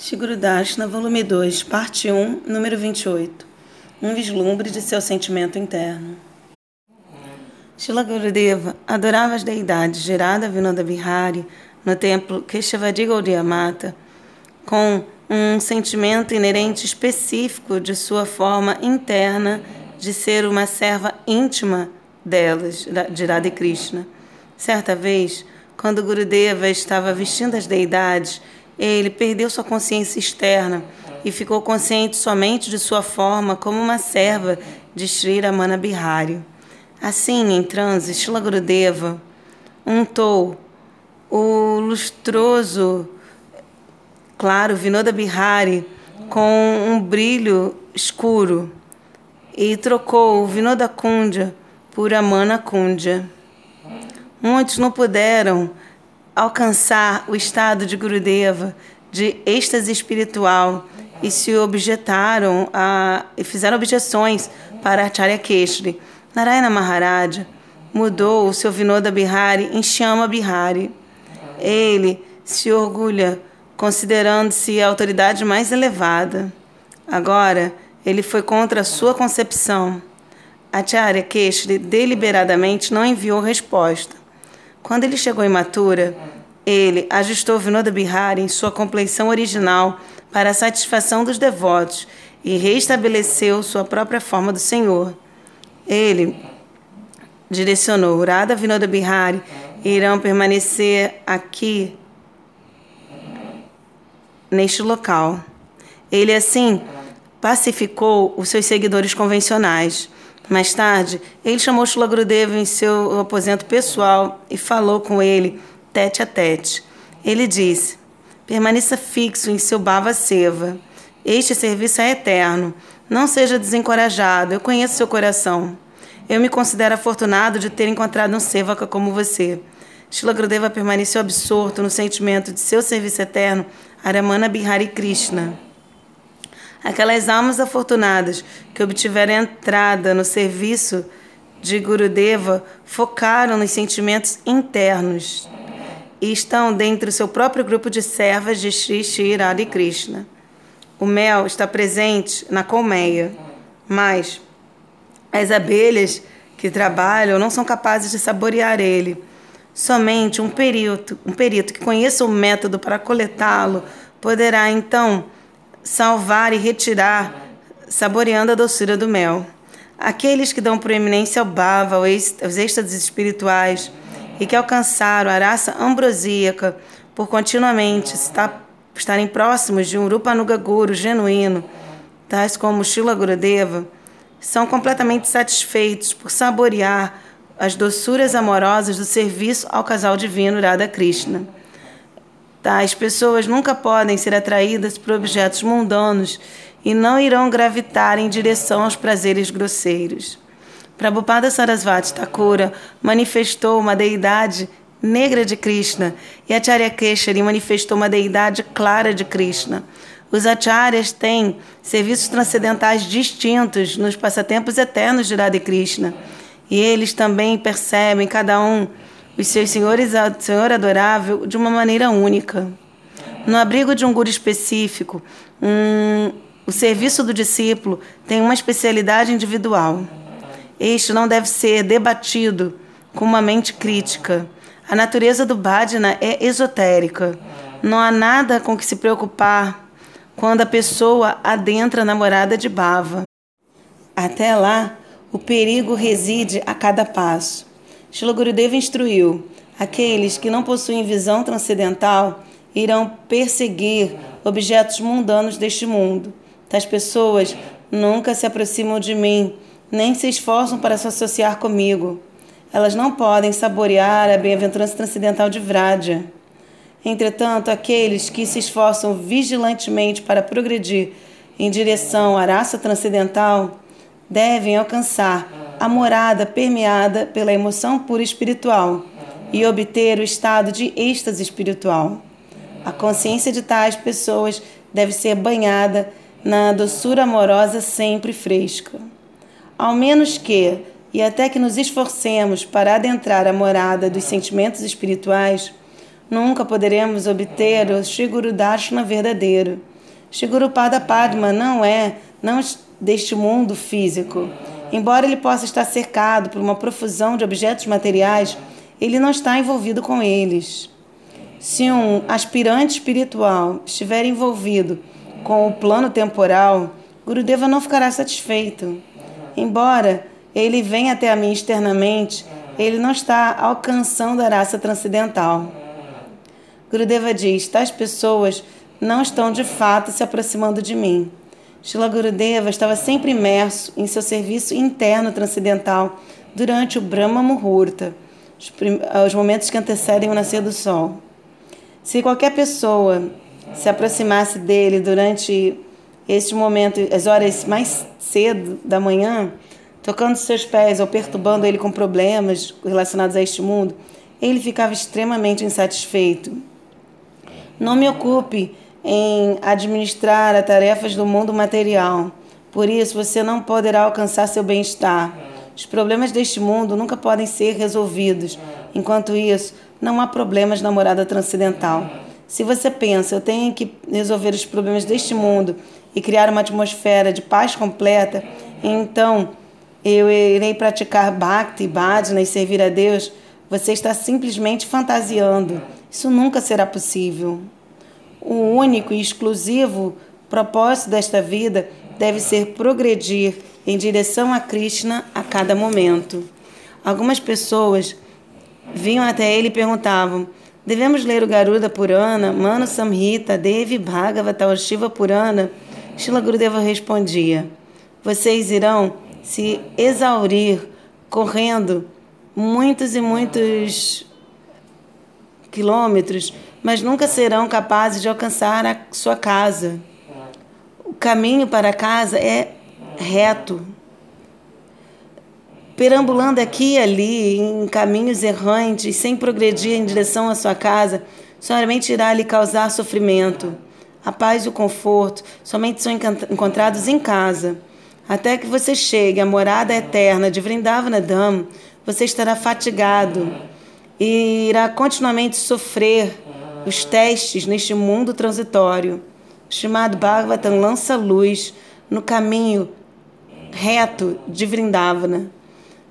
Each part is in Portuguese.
Shigurudashna, volume 2, parte 1, número 28. Um vislumbre de seu sentimento interno. Shila Gurudeva adorava as deidades gerada Vinoda Bihari no templo Keshavadi Gaudiya Mata com um sentimento inerente específico de sua forma interna de ser uma serva íntima delas, de Radha Krishna. Certa vez, quando Gurudeva estava vestindo as deidades, ele perdeu sua consciência externa e ficou consciente somente de sua forma como uma serva de Sri Ramana Bihari. Assim, em transe, Shila Gurudeva untou o lustroso, claro, Vinoda Bihari com um brilho escuro e trocou o Vinoda Kundya por Amana Kundya. Muitos não puderam alcançar o estado de Gurudeva, de êxtase espiritual, e se objetaram a, e fizeram objeções para Acharya Keshri. Narayana Maharaja mudou o seu Vinoda Bihari em Shyama Bihari. Ele se orgulha, considerando-se a autoridade mais elevada. Agora, ele foi contra a sua concepção. Acharya Keshri deliberadamente não enviou resposta. Quando ele chegou em Matura, ele ajustou Vinoda Bihari em sua compleição original para a satisfação dos devotos e restabeleceu sua própria forma do Senhor. Ele direcionou Radha Vinoda Bihari irão permanecer aqui neste local. Ele assim pacificou os seus seguidores convencionais. Mais tarde, ele chamou Shula Gurudeva em seu aposento pessoal e falou com ele tete a tete. Ele disse: Permaneça fixo em seu Bhava Seva. Este serviço é eterno. Não seja desencorajado. Eu conheço seu coração. Eu me considero afortunado de ter encontrado um Sevaka como você. Shila Gurudeva permaneceu absorto no sentimento de seu serviço eterno, Aramana Bihari Krishna. Aquelas almas afortunadas que obtiveram entrada no serviço de Gurudeva focaram nos sentimentos internos e estão dentro do seu próprio grupo de servas de Sri Shri Radha Krishna. O mel está presente na colmeia, mas as abelhas que trabalham não são capazes de saborear ele. Somente um perito, um perito que conheça o método para coletá-lo poderá então salvar e retirar, saboreando a doçura do mel. Aqueles que dão proeminência ao bhava, aos êxtases espirituais, e que alcançaram a raça ambrosíaca por continuamente estar, estarem próximos de um Rupanuga Guru genuíno, tais como Shila Gurudeva, são completamente satisfeitos por saborear as doçuras amorosas do serviço ao casal divino Radha Krishna. Tais pessoas nunca podem ser atraídas por objetos mundanos e não irão gravitar em direção aos prazeres grosseiros. Prabhupada Sarasvati Thakura manifestou uma deidade negra de Krishna e Acharya Keshari manifestou uma deidade clara de Krishna. Os acharyas têm serviços transcendentais distintos nos passatempos eternos de Radha Krishna e eles também percebem cada um os seus senhores, Senhor adorável, de uma maneira única. No abrigo de um guru específico, um, o serviço do discípulo tem uma especialidade individual. Este não deve ser debatido com uma mente crítica. A natureza do bhajana é esotérica. Não há nada com que se preocupar quando a pessoa adentra na morada de Bhava. Até lá, o perigo reside a cada passo. Shila Gurudeva instruiu: aqueles que não possuem visão transcendental irão perseguir objetos mundanos deste mundo. Tais pessoas nunca se aproximam de mim, nem se esforçam para se associar comigo. Elas não podem saborear a bem-aventurança transcendental de Vraja. Entretanto, aqueles que se esforçam vigilantemente para progredir em direção à raça transcendental devem alcançar a morada permeada pela emoção pura espiritual e obter o estado de êxtase espiritual. A consciência de tais pessoas deve ser banhada na doçura amorosa sempre fresca. Ao menos que, e até que nos esforcemos para adentrar a morada dos sentimentos espirituais, nunca poderemos obter o Shiguru Darshana verdadeiro Shigurupada Padma não é não deste mundo físico. Embora ele possa estar cercado por uma profusão de objetos materiais, ele não está envolvido com eles. Se um aspirante espiritual estiver envolvido com o plano temporal, Gurudeva não ficará satisfeito. Embora ele venha até a mim externamente, ele não está alcançando a raça transcendental. Gurudeva diz: tais pessoas não estão de fato se aproximando de mim. Shila Gurudeva estava sempre imerso em seu serviço interno transcendental durante o Brahma Muhurta, os momentos que antecedem o nascer do sol. Se qualquer pessoa se aproximasse dele durante este momento, as horas mais cedo da manhã, tocando seus pés ou perturbando ele com problemas relacionados a este mundo, ele ficava extremamente insatisfeito. Não me ocupe em administrar as tarefas do mundo material. Por isso, você não poderá alcançar seu bem-estar. Os problemas deste mundo nunca podem ser resolvidos. Enquanto isso, não há problemas na morada transcendental. Se você pensa, eu tenho que resolver os problemas deste mundo e criar uma atmosfera de paz completa, então eu irei praticar bhakti, bhajana e servir a Deus, você está simplesmente fantasiando. Isso nunca será possível. O único e exclusivo propósito desta vida deve ser progredir em direção a Krishna a cada momento. Algumas pessoas vinham até ele e perguntavam: devemos ler o Garuda Purana, Manu Samhita, Devi Bhagavata ou Shiva Purana? Shila Gurudeva respondia: vocês irão se exaurir correndo muitos e muitos quilômetros mas nunca serão capazes de alcançar a sua casa. O caminho para casa é reto. Perambulando aqui e ali, em caminhos errantes, sem progredir em direção à sua casa, somente irá lhe causar sofrimento. A paz e o conforto somente são encontrados em casa. Até que você chegue à morada eterna de Vrindavana Dham, você estará fatigado e irá continuamente sofrer os testes neste mundo transitório. Chamado Bhagavatam lança luz no caminho reto de Vrindavana.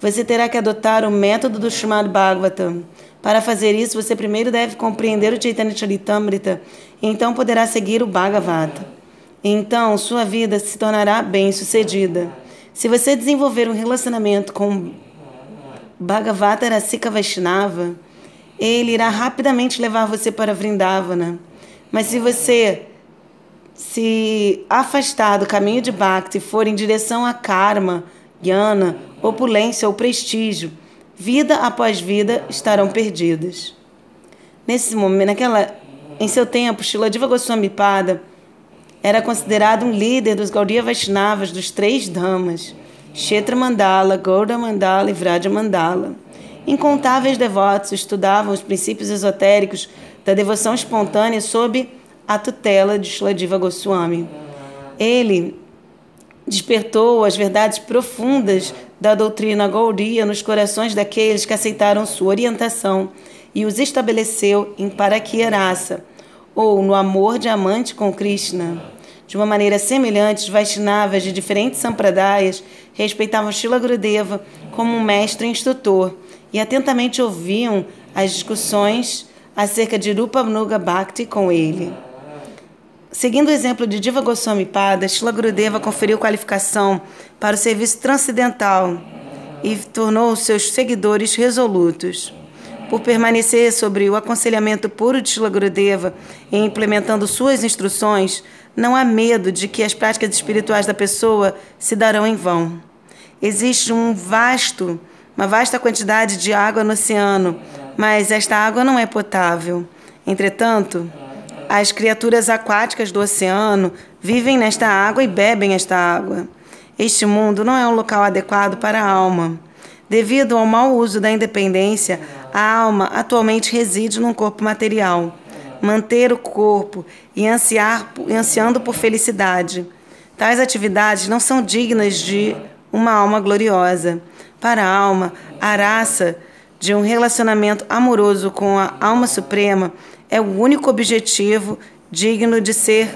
Você terá que adotar o método do chamado Bhagavatam. Para fazer isso, você primeiro deve compreender o Chaitanya Charitamrita, e então poderá seguir o Bhagavata. Então, sua vida se tornará bem-sucedida. Se você desenvolver um relacionamento com Bhagavata Rasika Vaishnava, ele irá rapidamente levar você para Vrindavana. Mas se você se afastar do caminho de Bhakti e for em direção a karma, jnana, opulência ou prestígio, vida após vida estarão perdidas. Nesse momento, naquela, em seu tempo, Shiladiva Goswami Pada era considerado um líder dos Gaudiya Vaishnavas dos três Dhamas, Kshetra Mandala, Gauda Mandala e Vraja Mandala. Incontáveis devotos estudavam os princípios esotéricos da devoção espontânea sob a tutela de Shladiva Goswami. Ele despertou as verdades profundas da doutrina Gaudiya nos corações daqueles que aceitaram sua orientação e os estabeleceu em Parakyarasa, ou no amor diamante com Krishna. De uma maneira semelhante, os Vaishnavas de diferentes sampradayas respeitavam Shila Gurudeva como um mestre instrutor e atentamente ouviam as discussões acerca de Rupa Nuga Bhakti com ele. Seguindo o exemplo de Diva Goswami Pada, Shila Gurudeva conferiu qualificação para o serviço transcendental e tornou seus seguidores resolutos. Por permanecer sobre o aconselhamento puro de Shila Gurudeva e implementando suas instruções, não há medo de que as práticas espirituais da pessoa se darão em vão. Existe um vasto uma vasta quantidade de água no oceano, mas esta água não é potável. Entretanto, as criaturas aquáticas do oceano vivem nesta água e bebem esta água. Este mundo não é um local adequado para a alma. Devido ao mau uso da independência, a alma atualmente reside num corpo material. Manter o corpo e ansiar, ansiando por felicidade. Tais atividades não são dignas de uma alma gloriosa. Para a alma, a raça de um relacionamento amoroso com a alma suprema é o único objetivo digno de ser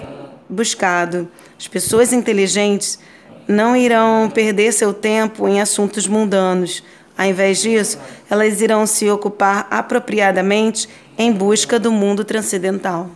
buscado. As pessoas inteligentes não irão perder seu tempo em assuntos mundanos. Ao invés disso, elas irão se ocupar apropriadamente em busca do mundo transcendental.